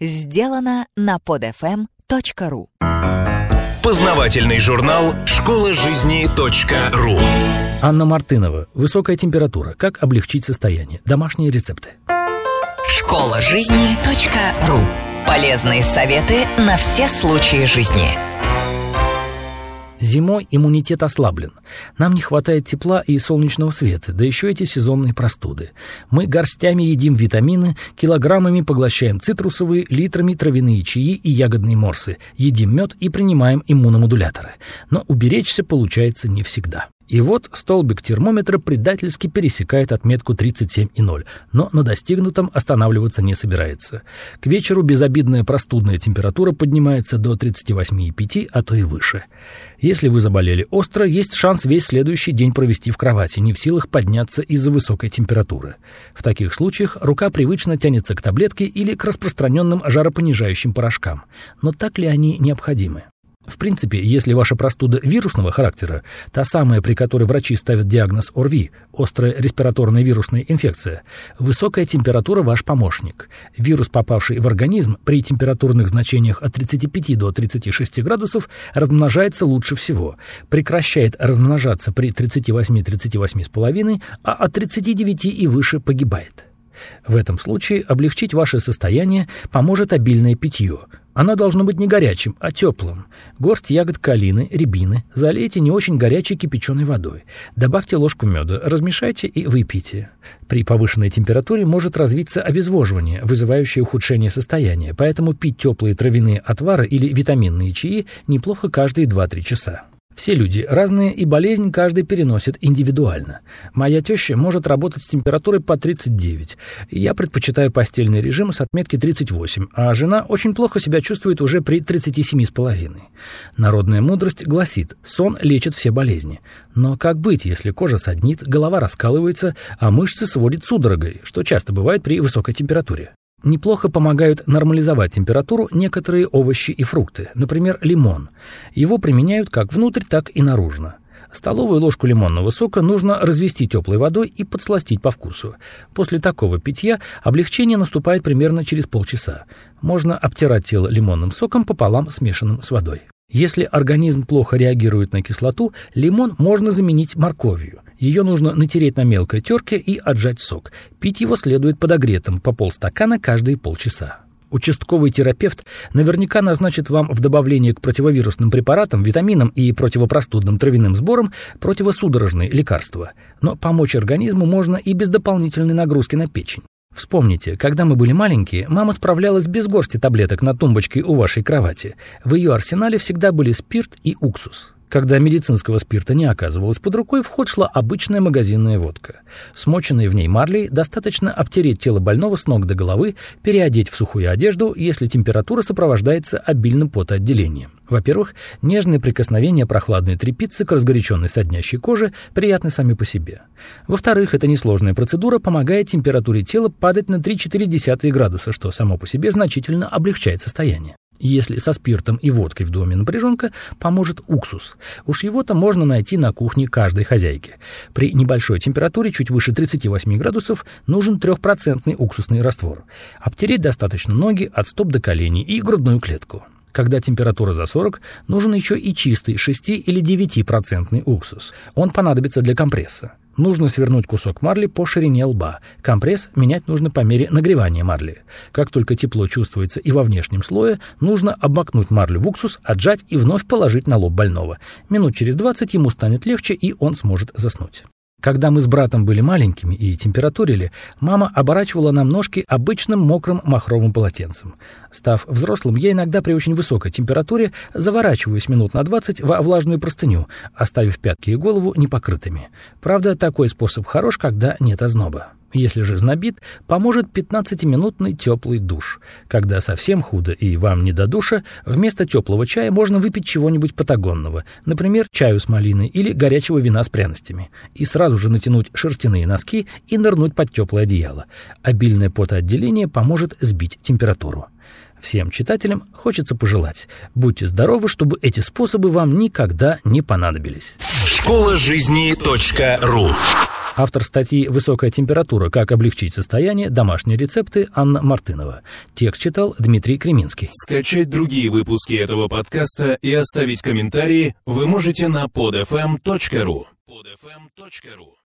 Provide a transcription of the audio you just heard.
сделано на podfm.ru Познавательный журнал «Школа жизни .ру» Анна Мартынова. Высокая температура. Как облегчить состояние? Домашние рецепты. Школа жизни .ру Полезные советы на все случаи жизни. Зимой иммунитет ослаблен. Нам не хватает тепла и солнечного света, да еще эти сезонные простуды. Мы горстями едим витамины, килограммами поглощаем цитрусовые, литрами травяные чаи и ягодные морсы, едим мед и принимаем иммуномодуляторы. Но уберечься получается не всегда. И вот столбик термометра предательски пересекает отметку 37,0, но на достигнутом останавливаться не собирается. К вечеру безобидная простудная температура поднимается до 38,5, а то и выше. Если вы заболели остро, есть шанс весь следующий день провести в кровати, не в силах подняться из-за высокой температуры. В таких случаях рука привычно тянется к таблетке или к распространенным жаропонижающим порошкам. Но так ли они необходимы? В принципе, если ваша простуда вирусного характера, та самая, при которой врачи ставят диагноз ОРВИ, острая респираторная вирусная инфекция, высокая температура ваш помощник. Вирус, попавший в организм при температурных значениях от 35 до 36 градусов, размножается лучше всего, прекращает размножаться при 38-38,5, а от 39 и выше погибает. В этом случае облегчить ваше состояние поможет обильное питье – оно должно быть не горячим, а теплым. Горсть ягод калины, рябины залейте не очень горячей кипяченой водой. Добавьте ложку меда, размешайте и выпейте. При повышенной температуре может развиться обезвоживание, вызывающее ухудшение состояния, поэтому пить теплые травяные отвары или витаминные чаи неплохо каждые 2-3 часа. Все люди разные, и болезнь каждый переносит индивидуально. Моя теща может работать с температурой по 39. Я предпочитаю постельный режим с отметки 38, а жена очень плохо себя чувствует уже при 37,5. Народная мудрость гласит, сон лечит все болезни. Но как быть, если кожа саднит, голова раскалывается, а мышцы сводит судорогой, что часто бывает при высокой температуре? Неплохо помогают нормализовать температуру некоторые овощи и фрукты, например, лимон. Его применяют как внутрь, так и наружно. Столовую ложку лимонного сока нужно развести теплой водой и подсластить по вкусу. После такого питья облегчение наступает примерно через полчаса. Можно обтирать тело лимонным соком пополам смешанным с водой. Если организм плохо реагирует на кислоту, лимон можно заменить морковью. Ее нужно натереть на мелкой терке и отжать сок. Пить его следует подогретым, по полстакана каждые полчаса. Участковый терапевт наверняка назначит вам в добавление к противовирусным препаратам, витаминам и противопростудным травяным сборам противосудорожные лекарства. Но помочь организму можно и без дополнительной нагрузки на печень. Вспомните, когда мы были маленькие, мама справлялась без горсти таблеток на тумбочке у вашей кровати. В ее арсенале всегда были спирт и уксус. Когда медицинского спирта не оказывалось под рукой, в ход шла обычная магазинная водка. Смоченной в ней марлей достаточно обтереть тело больного с ног до головы, переодеть в сухую одежду, если температура сопровождается обильным потоотделением. Во-первых, нежные прикосновения прохладной тряпицы к разгоряченной соднящей коже приятны сами по себе. Во-вторых, эта несложная процедура помогает температуре тела падать на 3-4 градуса, что само по себе значительно облегчает состояние. Если со спиртом и водкой в доме напряженка, поможет уксус. Уж его-то можно найти на кухне каждой хозяйки. При небольшой температуре, чуть выше 38 градусов, нужен трехпроцентный уксусный раствор. Обтереть достаточно ноги от стоп до коленей и грудную клетку. Когда температура за 40, нужен еще и чистый 6 или 9% уксус. Он понадобится для компресса. Нужно свернуть кусок марли по ширине лба. Компресс менять нужно по мере нагревания марли. Как только тепло чувствуется и во внешнем слое, нужно обмакнуть марлю в уксус, отжать и вновь положить на лоб больного. Минут через 20 ему станет легче, и он сможет заснуть. Когда мы с братом были маленькими и температурили, мама оборачивала нам ножки обычным мокрым махровым полотенцем. Став взрослым, я иногда при очень высокой температуре заворачиваюсь минут на 20 во влажную простыню, оставив пятки и голову непокрытыми. Правда, такой способ хорош, когда нет озноба. Если же знобит, поможет 15-минутный теплый душ. Когда совсем худо и вам не до душа, вместо теплого чая можно выпить чего-нибудь патагонного, например, чаю с малиной или горячего вина с пряностями, и сразу же натянуть шерстяные носки и нырнуть под теплое одеяло. Обильное потоотделение поможет сбить температуру. Всем читателям хочется пожелать. Будьте здоровы, чтобы эти способы вам никогда не понадобились. Школа жизни .ру Автор статьи «Высокая температура. Как облегчить состояние. Домашние рецепты» Анна Мартынова. Текст читал Дмитрий Креминский. Скачать другие выпуски этого подкаста и оставить комментарии вы можете на podfm.ru. podfm.ru